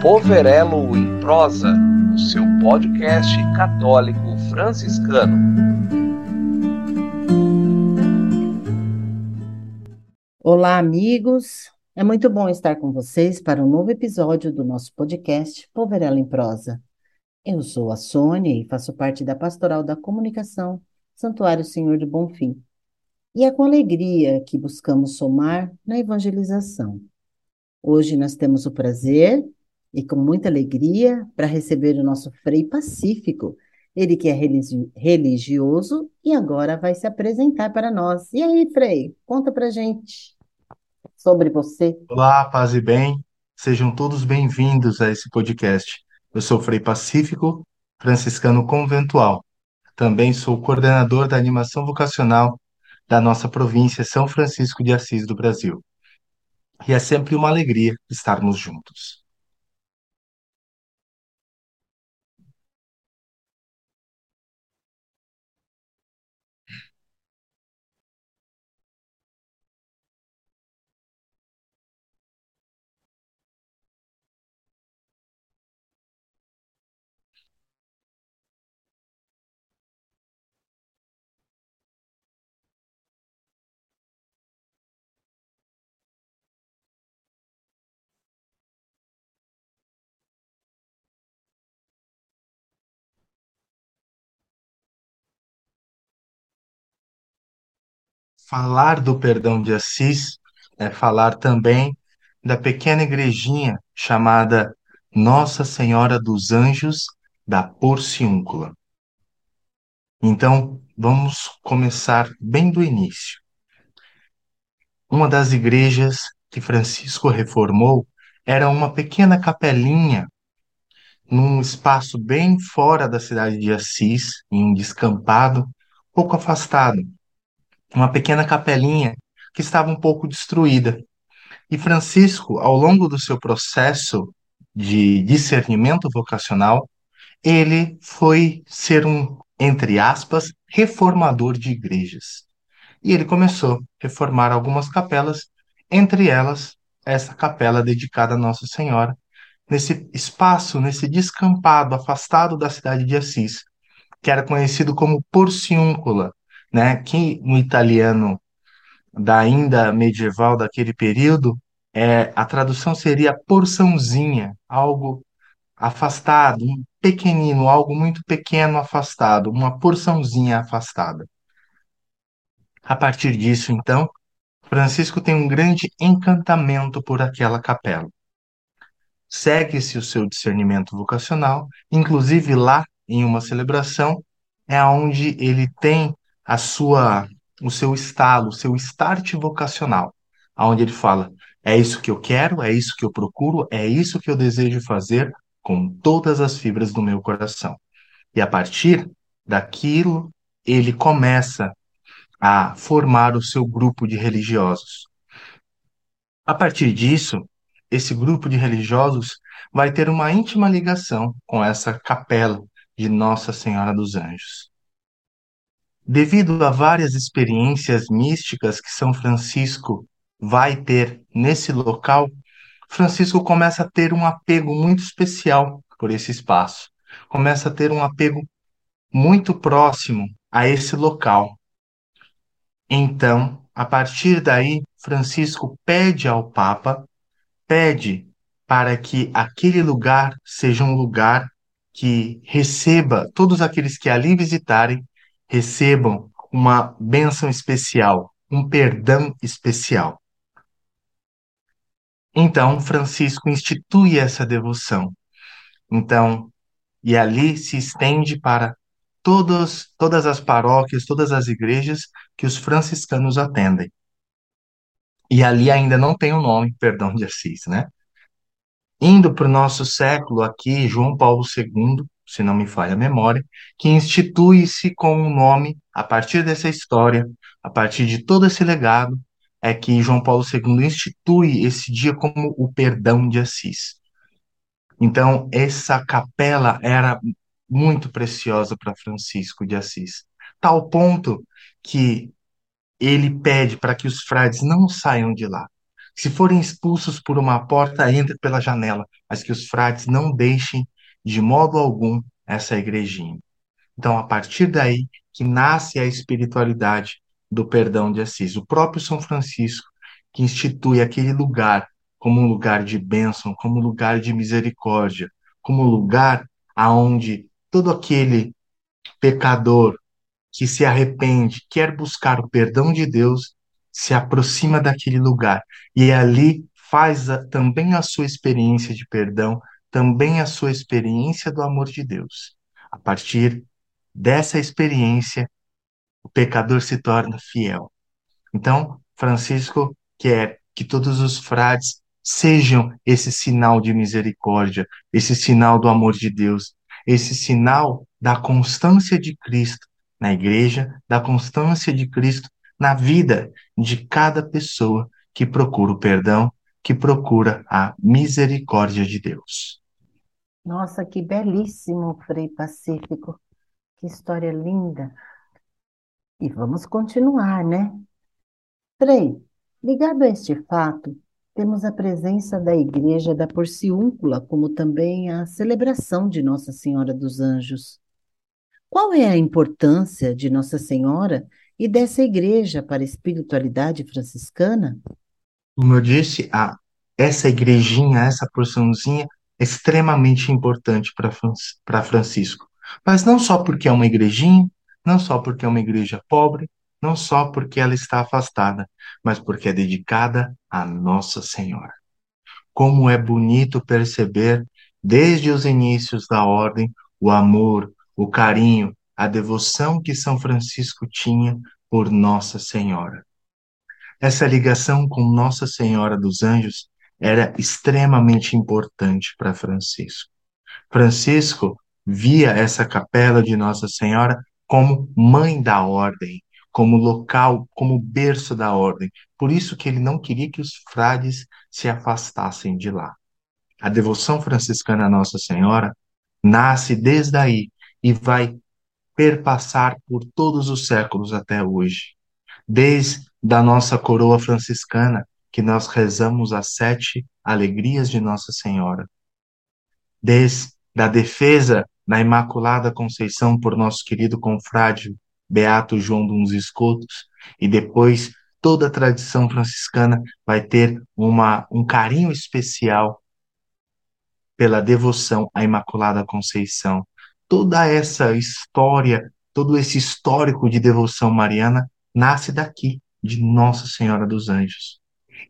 Poverello em Prosa, o seu podcast católico franciscano. Olá, amigos. É muito bom estar com vocês para um novo episódio do nosso podcast Poverello em Prosa. Eu sou a Sônia e faço parte da Pastoral da Comunicação Santuário Senhor do Bonfim. E é com alegria que buscamos somar na evangelização. Hoje nós temos o prazer e com muita alegria para receber o nosso Frei Pacífico, ele que é religioso e agora vai se apresentar para nós. E aí, Frei, conta para gente sobre você. Olá, paz e bem. Sejam todos bem-vindos a esse podcast. Eu sou Frei Pacífico, franciscano conventual. Também sou coordenador da animação vocacional da nossa província São Francisco de Assis do Brasil. E é sempre uma alegria estarmos juntos. Falar do perdão de Assis é falar também da pequena igrejinha chamada Nossa Senhora dos Anjos da Porciúncula. Então, vamos começar bem do início. Uma das igrejas que Francisco reformou era uma pequena capelinha num espaço bem fora da cidade de Assis, em um descampado, pouco afastado. Uma pequena capelinha que estava um pouco destruída. E Francisco, ao longo do seu processo de discernimento vocacional, ele foi ser um, entre aspas, reformador de igrejas. E ele começou a reformar algumas capelas, entre elas essa capela dedicada a Nossa Senhora, nesse espaço, nesse descampado, afastado da cidade de Assis, que era conhecido como Porciúncula, né? Que no italiano da ainda medieval daquele período, é, a tradução seria porçãozinha, algo afastado, um pequenino, algo muito pequeno afastado, uma porçãozinha afastada. A partir disso, então, Francisco tem um grande encantamento por aquela capela. Segue-se o seu discernimento vocacional, inclusive lá em uma celebração é onde ele tem a sua o seu estalo, o seu start vocacional, aonde ele fala: é isso que eu quero, é isso que eu procuro, é isso que eu desejo fazer com todas as fibras do meu coração. E a partir daquilo, ele começa a formar o seu grupo de religiosos. A partir disso, esse grupo de religiosos vai ter uma íntima ligação com essa capela de Nossa Senhora dos Anjos. Devido a várias experiências místicas que São Francisco vai ter nesse local, Francisco começa a ter um apego muito especial por esse espaço. Começa a ter um apego muito próximo a esse local. Então, a partir daí, Francisco pede ao Papa, pede para que aquele lugar seja um lugar que receba todos aqueles que ali visitarem recebam uma bênção especial, um perdão especial. Então, Francisco institui essa devoção. Então, e ali se estende para todos, todas as paróquias, todas as igrejas que os franciscanos atendem. E ali ainda não tem o nome Perdão de Assis, né? Indo para o nosso século aqui, João Paulo II se não me falha a memória, que institui-se com um nome, a partir dessa história, a partir de todo esse legado, é que João Paulo II institui esse dia como o perdão de Assis. Então, essa capela era muito preciosa para Francisco de Assis, tal ponto que ele pede para que os frades não saiam de lá. Se forem expulsos por uma porta, entre pela janela, mas que os frades não deixem de modo algum essa igrejinha. Então, a partir daí que nasce a espiritualidade do perdão de Assis. O próprio São Francisco, que institui aquele lugar como um lugar de bênção, como um lugar de misericórdia, como um lugar aonde todo aquele pecador que se arrepende, quer buscar o perdão de Deus, se aproxima daquele lugar e ali faz a, também a sua experiência de perdão, também a sua experiência do amor de Deus. A partir dessa experiência, o pecador se torna fiel. Então, Francisco quer que todos os frades sejam esse sinal de misericórdia, esse sinal do amor de Deus, esse sinal da constância de Cristo na igreja, da constância de Cristo na vida de cada pessoa que procura o perdão, que procura a misericórdia de Deus. Nossa, que belíssimo, Frei Pacífico. Que história linda. E vamos continuar, né? Frei, ligado a este fato, temos a presença da Igreja da Porciúncula, como também a celebração de Nossa Senhora dos Anjos. Qual é a importância de Nossa Senhora e dessa igreja para a espiritualidade franciscana? Como eu disse, a, essa igrejinha, essa porçãozinha extremamente importante para Francisco. Mas não só porque é uma igrejinha, não só porque é uma igreja pobre, não só porque ela está afastada, mas porque é dedicada a Nossa Senhora. Como é bonito perceber, desde os inícios da ordem, o amor, o carinho, a devoção que São Francisco tinha por Nossa Senhora. Essa ligação com Nossa Senhora dos Anjos era extremamente importante para Francisco. Francisco via essa capela de Nossa Senhora como mãe da ordem, como local, como berço da ordem. Por isso que ele não queria que os frades se afastassem de lá. A devoção franciscana a Nossa Senhora nasce desde aí e vai perpassar por todos os séculos até hoje. Desde a nossa coroa franciscana, que nós rezamos as sete alegrias de Nossa Senhora. Desde a defesa da Imaculada Conceição por nosso querido confrade Beato João dos Escotos, e depois toda a tradição franciscana vai ter uma, um carinho especial pela devoção à Imaculada Conceição toda essa história, todo esse histórico de devoção mariana nasce daqui, de Nossa Senhora dos Anjos.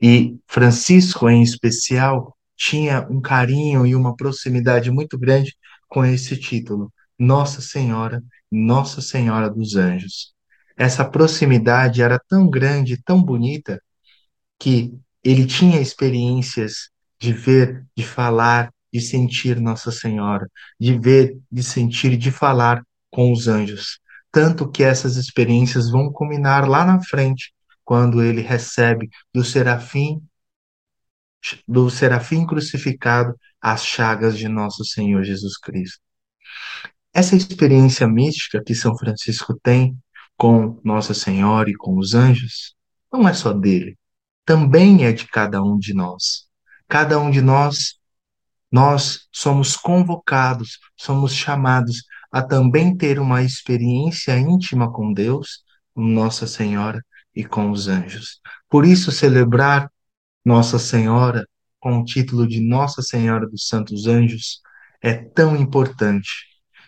E Francisco, em especial, tinha um carinho e uma proximidade muito grande com esse título, Nossa Senhora, Nossa Senhora dos Anjos. Essa proximidade era tão grande, tão bonita, que ele tinha experiências de ver, de falar, de sentir Nossa Senhora, de ver, de sentir, de falar com os anjos. Tanto que essas experiências vão culminar lá na frente, quando ele recebe do serafim do serafim crucificado as chagas de nosso Senhor Jesus Cristo. Essa experiência mística que São Francisco tem com Nossa Senhora e com os anjos não é só dele, também é de cada um de nós. Cada um de nós nós somos convocados, somos chamados a também ter uma experiência íntima com Deus, Nossa Senhora e com os anjos. Por isso, celebrar Nossa Senhora com o título de Nossa Senhora dos Santos Anjos é tão importante.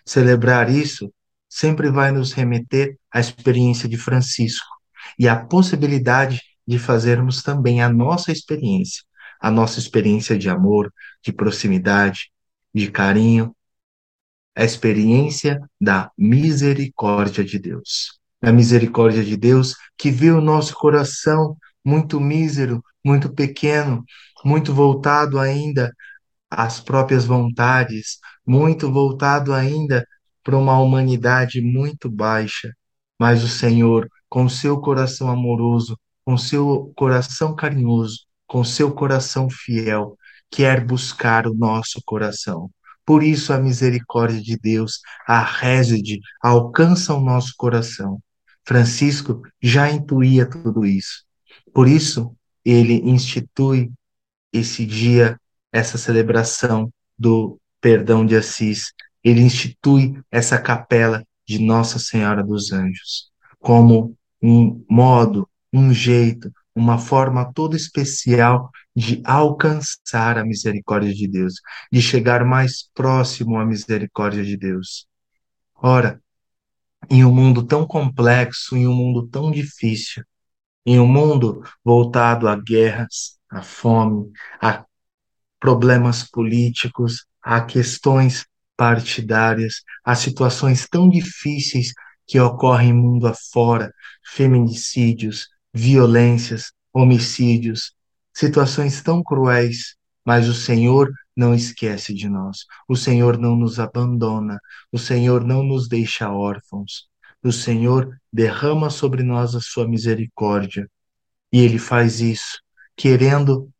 Celebrar isso sempre vai nos remeter à experiência de Francisco e à possibilidade de fazermos também a nossa experiência a nossa experiência de amor, de proximidade, de carinho, a experiência da misericórdia de Deus. A misericórdia de Deus que viu o nosso coração muito mísero, muito pequeno, muito voltado ainda às próprias vontades, muito voltado ainda para uma humanidade muito baixa. Mas o Senhor, com seu coração amoroso, com seu coração carinhoso, com seu coração fiel, quer buscar o nosso coração. Por isso a misericórdia de Deus, a réside, alcança o nosso coração. Francisco já intuía tudo isso. Por isso, ele institui esse dia, essa celebração do perdão de Assis. Ele institui essa capela de Nossa Senhora dos Anjos como um modo, um jeito, uma forma toda especial de alcançar a misericórdia de Deus, de chegar mais próximo à misericórdia de Deus. Ora, em um mundo tão complexo, em um mundo tão difícil, em um mundo voltado a guerras, a fome, a problemas políticos, a questões partidárias, a situações tão difíceis que ocorrem mundo afora, feminicídios, violências, homicídios, situações tão cruéis, mas o Senhor não esquece de nós. O Senhor não nos abandona. O Senhor não nos deixa órfãos. O Senhor derrama sobre nós a sua misericórdia. E ele faz isso querendo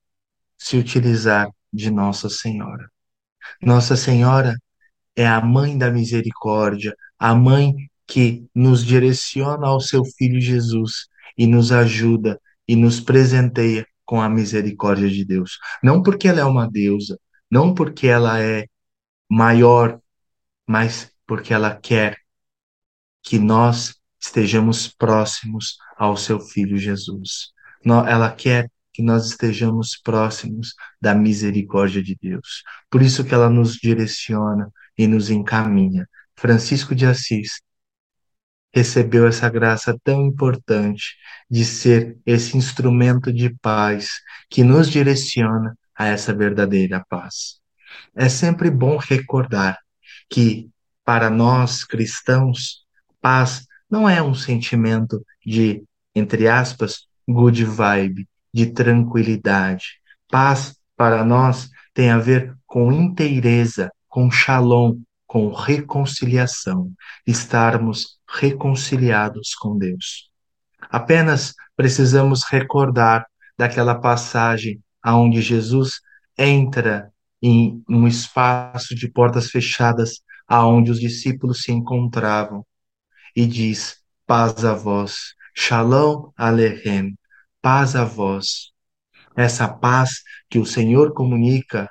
se utilizar de Nossa Senhora. Nossa Senhora é a mãe da misericórdia, a mãe que nos direciona ao seu filho Jesus e nos ajuda e nos presenteia com a misericórdia de Deus. Não porque ela é uma deusa, não porque ela é maior, mas porque ela quer que nós estejamos próximos ao seu filho Jesus. Ela quer que nós estejamos próximos da misericórdia de Deus. Por isso que ela nos direciona e nos encaminha. Francisco de Assis recebeu essa graça tão importante de ser esse instrumento de paz que nos direciona a essa verdadeira paz. É sempre bom recordar que, para nós cristãos, paz não é um sentimento de, entre aspas, good vibe, de tranquilidade. Paz, para nós, tem a ver com inteireza, com shalom, com reconciliação, estarmos reconciliados com Deus. Apenas precisamos recordar daquela passagem aonde Jesus entra em um espaço de portas fechadas aonde os discípulos se encontravam e diz: paz a vós, shalom aleichem, paz a vós. Essa paz que o Senhor comunica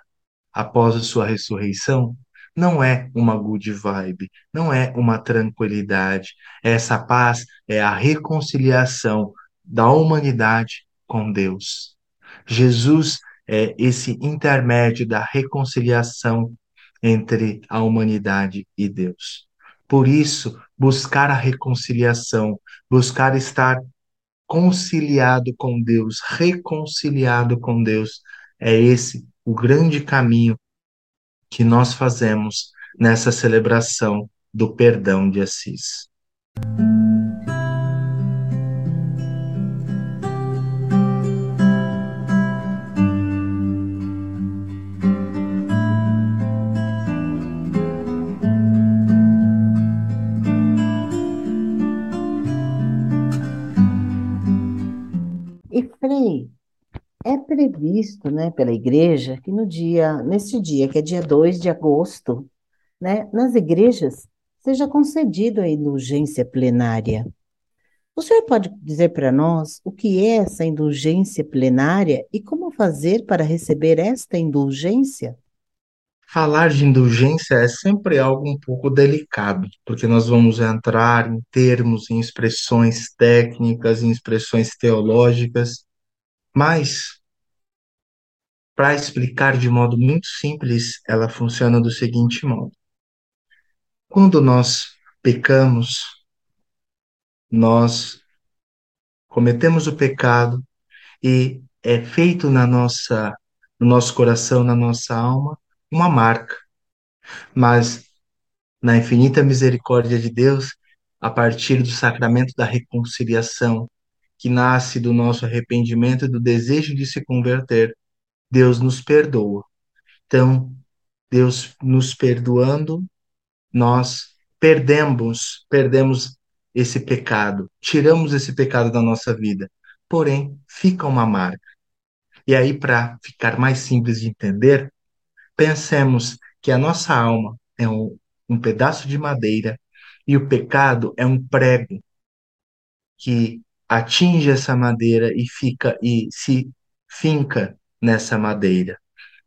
após a sua ressurreição não é uma good vibe, não é uma tranquilidade. Essa paz é a reconciliação da humanidade com Deus. Jesus é esse intermédio da reconciliação entre a humanidade e Deus. Por isso, buscar a reconciliação, buscar estar conciliado com Deus, reconciliado com Deus, é esse o grande caminho que nós fazemos nessa celebração do perdão de Assis. Previsto, né, pela igreja que no dia, nesse dia, que é dia 2 de agosto, né, nas igrejas seja concedida a indulgência plenária. O senhor pode dizer para nós o que é essa indulgência plenária e como fazer para receber esta indulgência? Falar de indulgência é sempre algo um pouco delicado, porque nós vamos entrar em termos, em expressões técnicas, em expressões teológicas, mas, para explicar de modo muito simples, ela funciona do seguinte modo: quando nós pecamos, nós cometemos o pecado e é feito na nossa, no nosso coração, na nossa alma, uma marca. Mas na infinita misericórdia de Deus, a partir do sacramento da reconciliação, que nasce do nosso arrependimento e do desejo de se converter, Deus nos perdoa. Então, Deus nos perdoando, nós perdemos, perdemos esse pecado, tiramos esse pecado da nossa vida. Porém, fica uma marca. E aí, para ficar mais simples de entender, pensemos que a nossa alma é um, um pedaço de madeira e o pecado é um prego que atinge essa madeira e fica e se finca nessa madeira.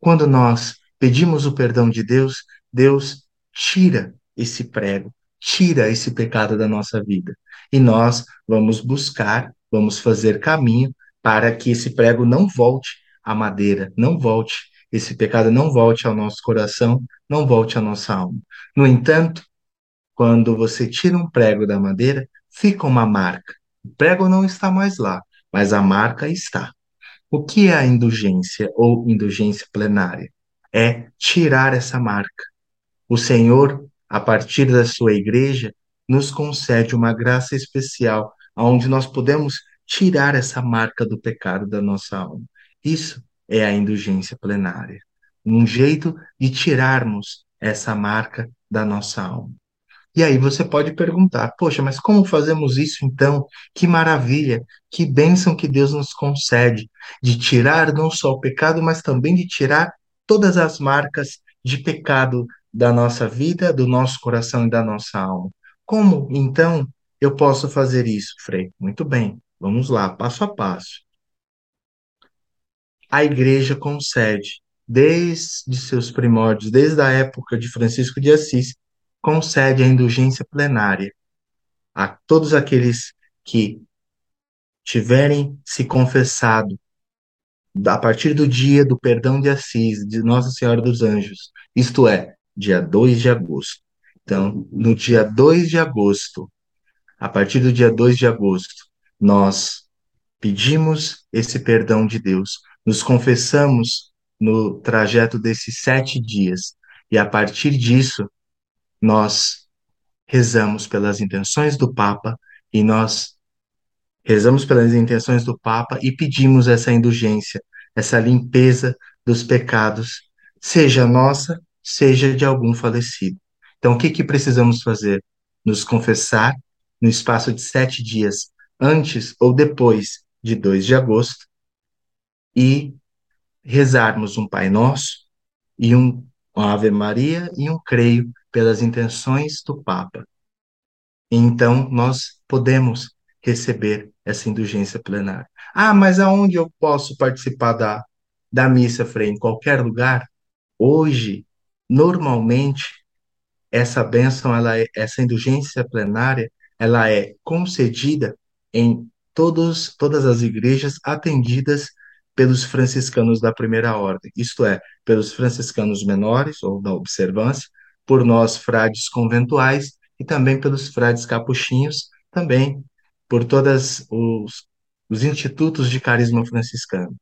Quando nós pedimos o perdão de Deus, Deus tira esse prego, tira esse pecado da nossa vida. E nós vamos buscar, vamos fazer caminho para que esse prego não volte à madeira, não volte, esse pecado não volte ao nosso coração, não volte à nossa alma. No entanto, quando você tira um prego da madeira, fica uma marca. O prego não está mais lá, mas a marca está. O que é a indulgência ou indulgência plenária? É tirar essa marca. O Senhor, a partir da sua igreja, nos concede uma graça especial, onde nós podemos tirar essa marca do pecado da nossa alma. Isso é a indulgência plenária. Um jeito de tirarmos essa marca da nossa alma. E aí você pode perguntar: poxa, mas como fazemos isso então? Que maravilha, que bênção que Deus nos concede de tirar não só o pecado, mas também de tirar todas as marcas de pecado da nossa vida, do nosso coração e da nossa alma. Como então eu posso fazer isso, Frei? Muito bem, vamos lá, passo a passo. A igreja concede, desde seus primórdios, desde a época de Francisco de Assis, concede a indulgência plenária a todos aqueles que tiverem se confessado a partir do dia do perdão de Assis, de Nossa Senhora dos Anjos, isto é, dia 2 de agosto. Então, no dia 2 de agosto, a partir do dia 2 de agosto, nós pedimos esse perdão de Deus, nos confessamos no trajeto desses sete dias, e a partir disso, nós rezamos pelas intenções do Papa e nós rezamos pelas intenções do Papa e pedimos essa indulgência, essa limpeza dos pecados, seja nossa, seja de algum falecido. Então, o que, que precisamos fazer? Nos confessar no espaço de sete dias, antes ou depois de 2 de agosto, e rezarmos um Pai Nosso e um Ave Maria e um Creio pelas intenções do Papa. Então, nós podemos receber essa indulgência plenária. Ah, mas aonde eu posso participar da, da missa, Frei? Em qualquer lugar? Hoje, normalmente, essa bênção, ela é, essa indulgência plenária, ela é concedida em todos, todas as igrejas atendidas pelos franciscanos da primeira ordem, isto é, pelos franciscanos menores ou da observância, por nós frades conventuais e também pelos frades capuchinhos, também por todos os, os institutos de carisma franciscano.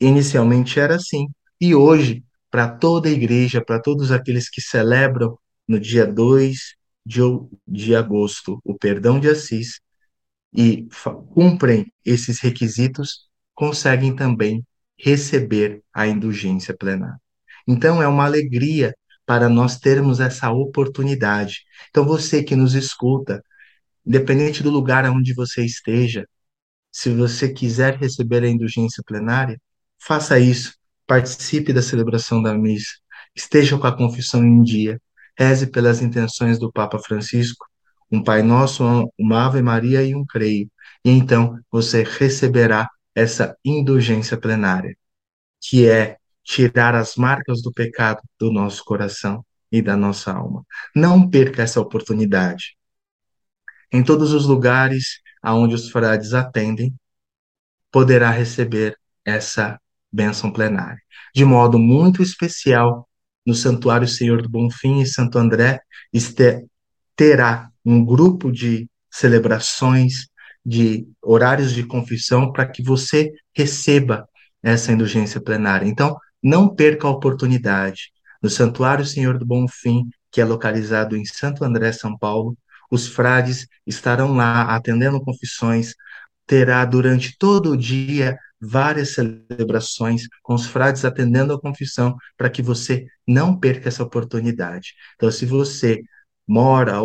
Inicialmente era assim, e hoje, para toda a igreja, para todos aqueles que celebram no dia 2 de, de agosto o perdão de Assis e cumprem esses requisitos, conseguem também receber a indulgência plenária. Então, é uma alegria para nós termos essa oportunidade. Então, você que nos escuta, independente do lugar onde você esteja, se você quiser receber a indulgência plenária, faça isso, participe da celebração da missa, esteja com a confissão em dia, reze pelas intenções do Papa Francisco, um Pai Nosso, uma Ave Maria e um Creio, e então você receberá essa indulgência plenária, que é tirar as marcas do pecado do nosso coração e da nossa alma. Não perca essa oportunidade. Em todos os lugares aonde os frades atendem, poderá receber essa bênção plenária. De modo muito especial, no Santuário Senhor do Bonfim e Santo André, este, terá um grupo de celebrações, de horários de confissão, para que você receba essa indulgência plenária. Então, não perca a oportunidade. No Santuário Senhor do Bom Fim, que é localizado em Santo André, São Paulo, os frades estarão lá atendendo confissões. Terá durante todo o dia várias celebrações com os frades atendendo a confissão para que você não perca essa oportunidade. Então, se você mora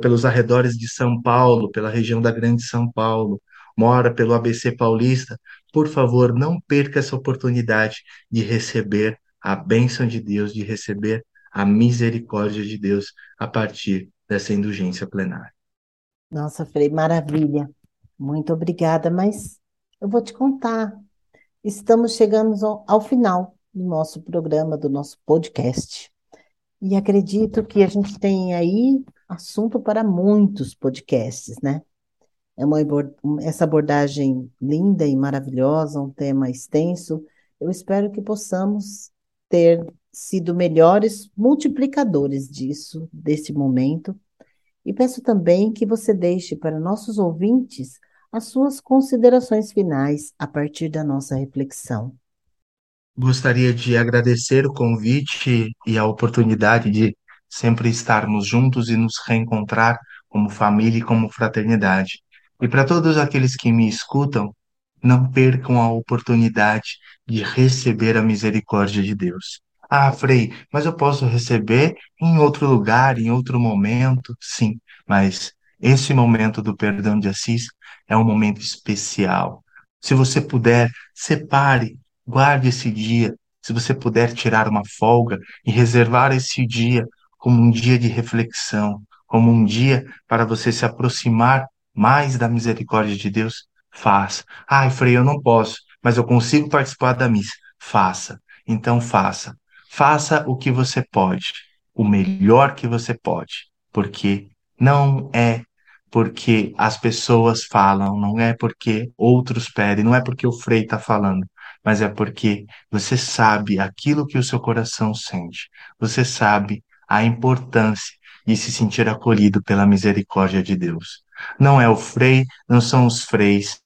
pelos arredores de São Paulo, pela região da Grande São Paulo, mora pelo ABC Paulista, por favor, não perca essa oportunidade de receber a bênção de Deus, de receber a misericórdia de Deus a partir dessa indulgência plenária. Nossa, Frei, maravilha. Muito obrigada, mas eu vou te contar. estamos chegando ao, final do nosso programa, do nosso podcast. E acredito que a gente tem aí assunto para muitos podcasts, né? É uma, essa abordagem linda e maravilhosa, um tema extenso. Eu espero que possamos ter sido melhores multiplicadores disso, desse momento. E peço também que você deixe para nossos ouvintes as suas considerações finais a partir da nossa reflexão. Gostaria de agradecer o convite e a oportunidade de sempre estarmos juntos e nos reencontrar como família e como fraternidade. E para todos aqueles que me escutam, não percam a oportunidade de receber a misericórdia de Deus. Ah, Frei, mas eu posso receber em outro lugar, em outro momento? Sim, mas esse momento do perdão de Assis é um momento especial. Se você puder, separe, guarde esse dia. Se você puder tirar uma folga e reservar esse dia como um dia de reflexão, como um dia para você se aproximar mais da misericórdia de Deus, faça. Ai, Frei, eu não posso, mas eu consigo participar da missa. Faça. Então faça. Faça o que você pode, o melhor que você pode, porque não é porque as pessoas falam, não é porque outros pedem, não é porque o Frei está falando, mas é porque você sabe aquilo que o seu coração sente, você sabe a importância de se sentir acolhido pela misericórdia de Deus. Não é o Frei, não são os freis,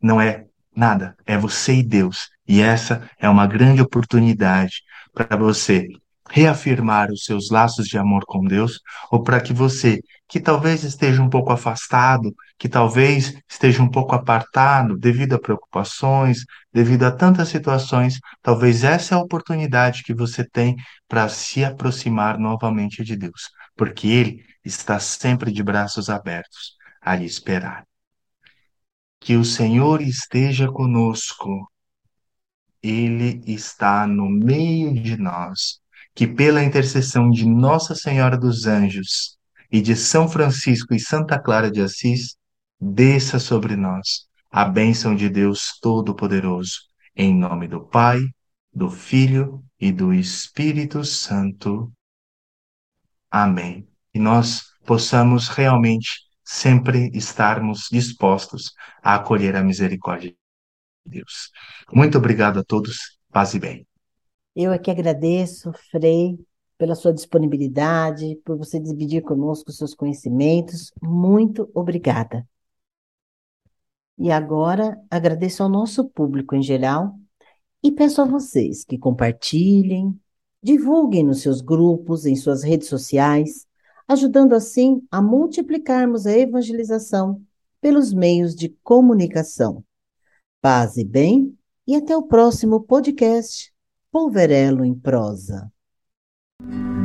não é nada, é você e Deus. E essa é uma grande oportunidade para você reafirmar os seus laços de amor com Deus, ou para que você, que talvez esteja um pouco afastado, que talvez esteja um pouco apartado devido a preocupações, devido a tantas situações, talvez essa é a oportunidade que você tem para se aproximar novamente de Deus, porque Ele está sempre de braços abertos a lhe esperar. Que o Senhor esteja conosco. Ele está no meio de nós. Que pela intercessão de Nossa Senhora dos Anjos e de São Francisco e Santa Clara de Assis, desça sobre nós a bênção de Deus Todo-Poderoso. Em nome do Pai, do Filho e do Espírito Santo. Amém. E nós possamos realmente sempre estarmos dispostos a acolher a misericórdia de Deus. Muito obrigado a todos. Paz e bem. Eu é que agradeço, Frei, pela sua disponibilidade, por você dividir conosco seus conhecimentos. Muito obrigada. E agora agradeço ao nosso público em geral e peço a vocês que compartilhem, divulguem nos seus grupos, em suas redes sociais, ajudando assim a multiplicarmos a evangelização pelos meios de comunicação. Paz e bem, e até o próximo podcast Polverelo em Prosa. mm